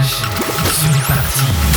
Rage, sur les parties.